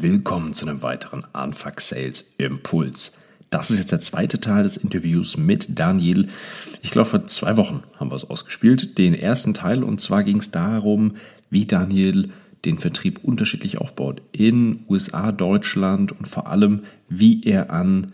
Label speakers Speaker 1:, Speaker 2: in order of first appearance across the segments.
Speaker 1: Willkommen zu einem weiteren Anfuck Sales Impuls. Das ist jetzt der zweite Teil des Interviews mit Daniel. Ich glaube, vor zwei Wochen haben wir es ausgespielt, den ersten Teil. Und zwar ging es darum, wie Daniel den Vertrieb unterschiedlich aufbaut in USA, Deutschland und vor allem, wie er an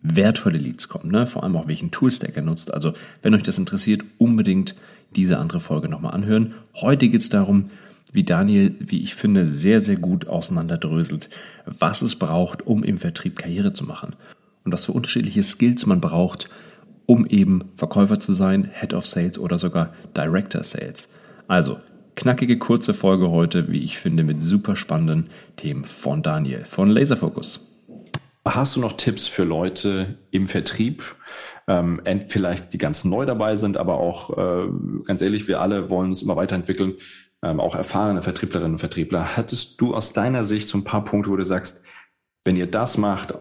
Speaker 1: wertvolle Leads kommt. Ne? Vor allem auch, welchen Toolstack er nutzt. Also, wenn euch das interessiert, unbedingt diese andere Folge nochmal anhören. Heute geht es darum, wie Daniel, wie ich finde, sehr, sehr gut auseinanderdröselt, was es braucht, um im Vertrieb Karriere zu machen und was für unterschiedliche Skills man braucht, um eben Verkäufer zu sein, Head of Sales oder sogar Director Sales. Also, knackige, kurze Folge heute, wie ich finde, mit super spannenden Themen von Daniel von Laserfocus. Hast du noch Tipps für Leute im Vertrieb? Ähm, vielleicht die ganz neu dabei sind, aber auch äh, ganz ehrlich, wir alle wollen uns immer weiterentwickeln ähm, auch erfahrene Vertrieblerinnen und Vertriebler. Hattest du aus deiner Sicht so ein paar Punkte, wo du sagst, wenn ihr das macht,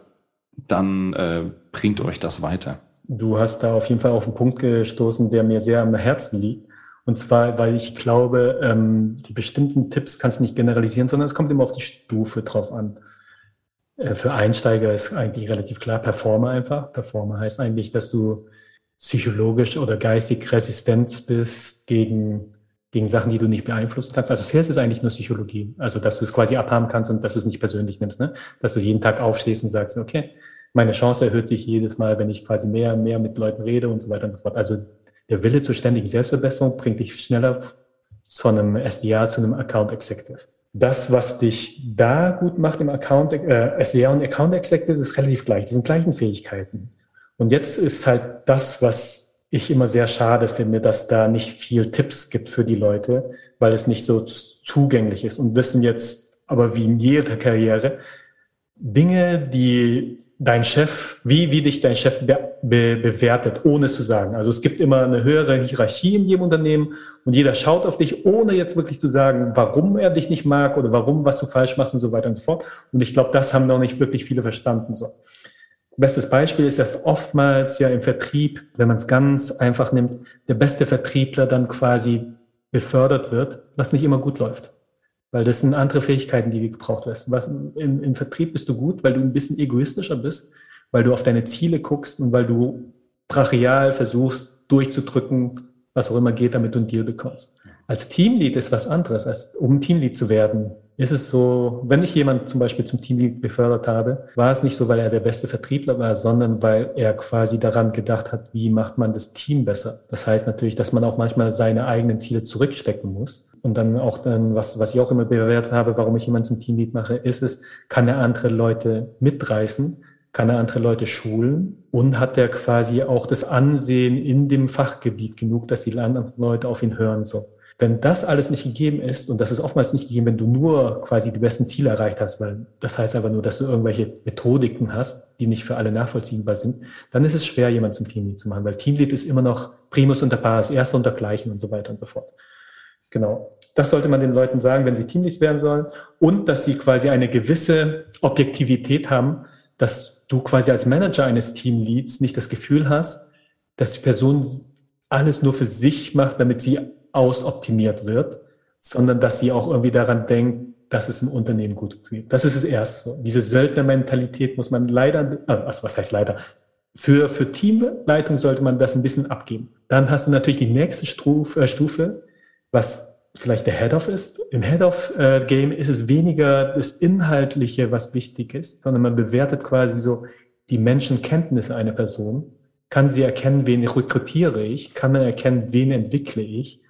Speaker 1: dann äh, bringt euch das weiter?
Speaker 2: Du hast da auf jeden Fall auf einen Punkt gestoßen, der mir sehr am Herzen liegt. Und zwar, weil ich glaube, ähm, die bestimmten Tipps kannst du nicht generalisieren, sondern es kommt immer auf die Stufe drauf an. Äh, für Einsteiger ist eigentlich relativ klar, Performer einfach. Performer heißt eigentlich, dass du psychologisch oder geistig resistent bist gegen gegen Sachen, die du nicht beeinflussen kannst. Also Sales ist eigentlich nur Psychologie. Also, dass du es quasi abhaben kannst und dass du es nicht persönlich nimmst, ne? Dass du jeden Tag aufstehst und sagst, okay, meine Chance erhöht sich jedes Mal, wenn ich quasi mehr und mehr mit Leuten rede und so weiter und so fort. Also, der Wille zur ständigen Selbstverbesserung bringt dich schneller von einem SDA zu einem Account Executive. Das, was dich da gut macht im Account, äh, SDA und Account Executive, ist relativ gleich. Das sind gleichen Fähigkeiten. Und jetzt ist halt das, was ich immer sehr schade finde, dass da nicht viel Tipps gibt für die Leute, weil es nicht so zugänglich ist und wissen jetzt, aber wie in jeder Karriere, Dinge, die dein Chef, wie, wie dich dein Chef be, be, bewertet, ohne es zu sagen. Also es gibt immer eine höhere Hierarchie in jedem Unternehmen und jeder schaut auf dich, ohne jetzt wirklich zu sagen, warum er dich nicht mag oder warum, was du falsch machst und so weiter und so fort. Und ich glaube, das haben noch nicht wirklich viele verstanden. So. Bestes Beispiel ist erst oftmals ja im Vertrieb, wenn man es ganz einfach nimmt, der beste Vertriebler dann quasi befördert wird, was nicht immer gut läuft. Weil das sind andere Fähigkeiten, die gebraucht werden. Im, Im Vertrieb bist du gut, weil du ein bisschen egoistischer bist, weil du auf deine Ziele guckst und weil du brachial versuchst durchzudrücken, was auch immer geht, damit du einen Deal bekommst. Als Teamlead ist was anderes. Als um Teamlead zu werden, ist es so, wenn ich jemanden zum Beispiel zum Teamlead befördert habe, war es nicht so, weil er der beste Vertriebler war, sondern weil er quasi daran gedacht hat, wie macht man das Team besser. Das heißt natürlich, dass man auch manchmal seine eigenen Ziele zurückstecken muss. Und dann auch dann, was, was ich auch immer bewertet habe, warum ich jemanden zum Teamlead mache, ist es, kann er andere Leute mitreißen? Kann er andere Leute schulen? Und hat er quasi auch das Ansehen in dem Fachgebiet genug, dass die anderen Leute auf ihn hören, so. Wenn das alles nicht gegeben ist, und das ist oftmals nicht gegeben, wenn du nur quasi die besten Ziele erreicht hast, weil das heißt einfach nur, dass du irgendwelche Methodiken hast, die nicht für alle nachvollziehbar sind, dann ist es schwer, jemanden zum Teamlead zu machen, weil Teamlead ist immer noch Primus unter Pares, Erster unter Gleichen und so weiter und so fort. Genau. Das sollte man den Leuten sagen, wenn sie Teamleads werden sollen. Und dass sie quasi eine gewisse Objektivität haben, dass du quasi als Manager eines Teamleads nicht das Gefühl hast, dass die Person alles nur für sich macht, damit sie ausoptimiert wird, sondern dass sie auch irgendwie daran denkt, dass es im Unternehmen gut geht. Das ist es erst so. Diese Söldnermentalität muss man leider, äh, also was heißt leider? Für, für Teamleitung sollte man das ein bisschen abgeben. Dann hast du natürlich die nächste Stufe, äh, Stufe was vielleicht der Head-Off ist. Im Head-Off-Game äh, ist es weniger das Inhaltliche, was wichtig ist, sondern man bewertet quasi so die Menschenkenntnisse einer Person. Kann sie erkennen, wen rekrutiere ich? Kann man erkennen, wen entwickle ich?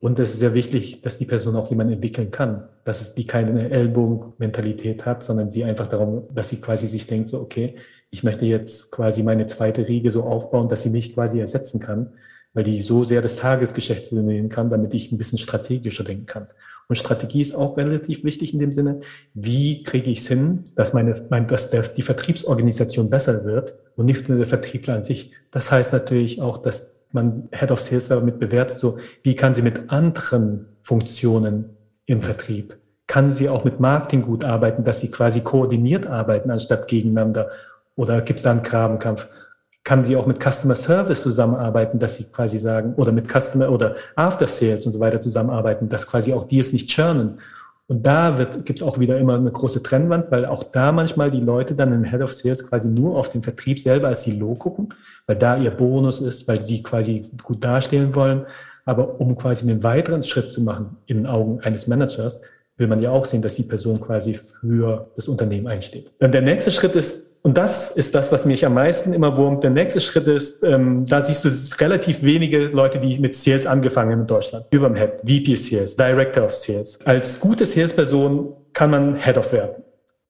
Speaker 2: Und es ist sehr wichtig, dass die Person auch jemanden entwickeln kann, dass es die keine Ellbogenmentalität hat, sondern sie einfach darum, dass sie quasi sich denkt, so, okay, ich möchte jetzt quasi meine zweite Riege so aufbauen, dass sie mich quasi ersetzen kann, weil die so sehr das Tagesgeschäft übernehmen kann, damit ich ein bisschen strategischer denken kann. Und Strategie ist auch relativ wichtig in dem Sinne, wie kriege ich es hin, dass meine, mein, dass der, die Vertriebsorganisation besser wird und nicht nur der Vertriebler an sich. Das heißt natürlich auch, dass man Head of Sales damit bewertet, so wie kann sie mit anderen Funktionen im Vertrieb, kann sie auch mit Marketing gut arbeiten, dass sie quasi koordiniert arbeiten anstatt gegeneinander? Oder gibt es da einen Grabenkampf? Kann sie auch mit Customer Service zusammenarbeiten, dass sie quasi sagen, oder mit Customer oder After Sales und so weiter zusammenarbeiten, dass quasi auch die es nicht churnen Und da gibt es auch wieder immer eine große Trennwand, weil auch da manchmal die Leute dann im Head of Sales quasi nur auf den Vertrieb selber als Silo gucken, weil da ihr Bonus ist, weil sie quasi gut dastehen wollen. Aber um quasi einen weiteren Schritt zu machen in den Augen eines Managers, will man ja auch sehen, dass die Person quasi für das Unternehmen einsteht. Dann der nächste Schritt ist und das ist das, was mich am meisten immer wurmt. Der nächste Schritt ist, ähm, da siehst du relativ wenige Leute, die mit Sales angefangen haben in Deutschland. Überm Head, VP Sales, Director of Sales. Als gute Salesperson kann man Head of werden,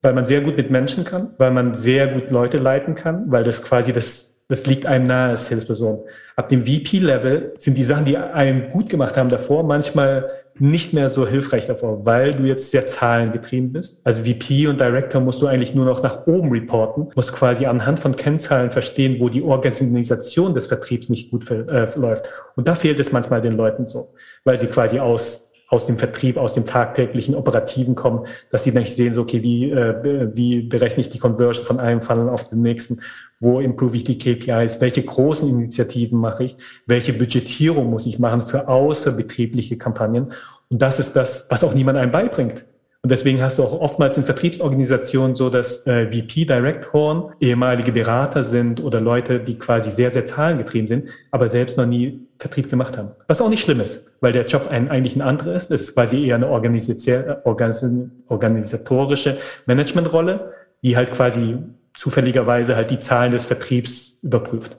Speaker 2: weil man sehr gut mit Menschen kann, weil man sehr gut Leute leiten kann, weil das quasi das, das liegt einem nahe als Salesperson. Ab dem VP-Level sind die Sachen, die einem gut gemacht haben davor, manchmal nicht mehr so hilfreich davor, weil du jetzt sehr zahlengetrieben bist. Also VP und Director musst du eigentlich nur noch nach oben reporten, musst quasi anhand von Kennzahlen verstehen, wo die Organisation des Vertriebs nicht gut äh, läuft. Und da fehlt es manchmal den Leuten so, weil sie quasi aus aus dem Vertrieb, aus dem tagtäglichen Operativen kommen, dass sie nicht sehen, so, okay, wie, äh, wie berechne ich die Conversion von einem Funnel auf den nächsten, wo improve ich die KPIs, welche großen Initiativen mache ich, welche Budgetierung muss ich machen für außerbetriebliche Kampagnen. Und das ist das, was auch niemand einem beibringt. Und deswegen hast du auch oftmals in Vertriebsorganisationen so, dass äh, VP Directoren ehemalige Berater sind oder Leute, die quasi sehr, sehr zahlengetrieben sind, aber selbst noch nie Vertrieb gemacht haben. Was auch nicht schlimm ist, weil der Job ein, eigentlich ein anderer ist. Es ist quasi eher eine organisatorische Managementrolle, die halt quasi zufälligerweise halt die Zahlen des Vertriebs überprüft.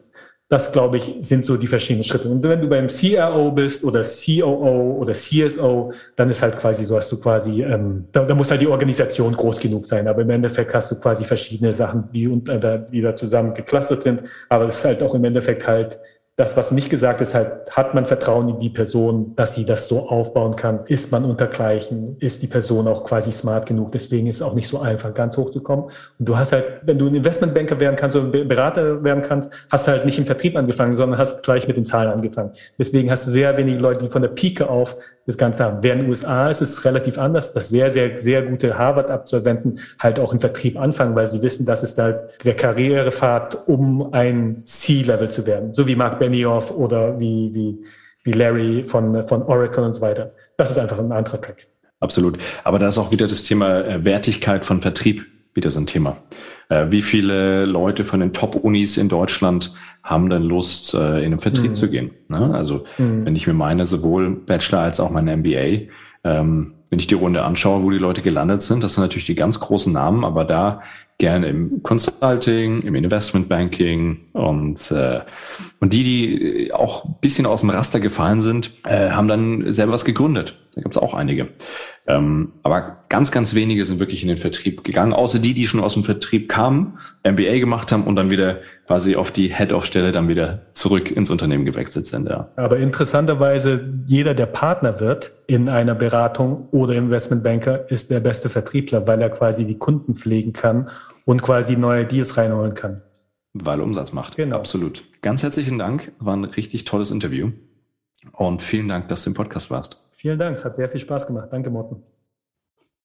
Speaker 2: Das, glaube ich, sind so die verschiedenen Schritte. Und wenn du beim CRO bist oder COO oder CSO, dann ist halt quasi so, hast du quasi, ähm, da, da muss halt die Organisation groß genug sein. Aber im Endeffekt hast du quasi verschiedene Sachen, die, äh, die da zusammen geclustert sind. Aber es ist halt auch im Endeffekt halt das, was nicht gesagt ist, halt, hat man Vertrauen in die Person, dass sie das so aufbauen kann? Ist man untergleichen? Ist die Person auch quasi smart genug? Deswegen ist es auch nicht so einfach, ganz hoch zu kommen. Und du hast halt, wenn du ein Investmentbanker werden kannst oder Berater werden kannst, hast du halt nicht im Vertrieb angefangen, sondern hast gleich mit den Zahlen angefangen. Deswegen hast du sehr wenige Leute, die von der Pike auf das Ganze haben. Während in den USA ist es relativ anders, dass sehr, sehr, sehr gute Harvard-Absolventen halt auch im Vertrieb anfangen, weil sie wissen, das ist halt der Karrierepfad, um ein C-Level zu werden. So wie Mark Benioff oder wie, wie, wie Larry von, von Oracle und so weiter. Das ist einfach ein anderer Track.
Speaker 1: Absolut. Aber da ist auch wieder das Thema äh, Wertigkeit von Vertrieb wieder so ein Thema. Äh, wie viele Leute von den Top-Unis in Deutschland haben dann Lust, äh, in den Vertrieb mhm. zu gehen? Ne? Also mhm. wenn ich mir meine, sowohl Bachelor als auch meine MBA, ähm, wenn ich die Runde anschaue, wo die Leute gelandet sind, das sind natürlich die ganz großen Namen, aber da gerne im Consulting, im Investmentbanking und, äh, und die, die auch bisschen aus dem Raster gefallen sind, äh, haben dann selber was gegründet. Da gab es auch einige. Ähm, aber ganz, ganz wenige sind wirklich in den Vertrieb gegangen, außer die, die schon aus dem Vertrieb kamen, MBA gemacht haben und dann wieder quasi auf die Head-of-Stelle dann wieder zurück ins Unternehmen gewechselt sind. Ja.
Speaker 2: Aber interessanterweise, jeder, der Partner wird in einer Beratung oder Investmentbanker, ist der beste Vertriebler, weil er quasi die Kunden pflegen kann und quasi neue Deals reinholen kann.
Speaker 1: Weil Umsatz macht. Genau. Absolut. Ganz herzlichen Dank. War ein richtig tolles Interview. Und vielen Dank, dass du im Podcast warst.
Speaker 2: Vielen Dank. Es hat sehr viel Spaß gemacht. Danke, Morten.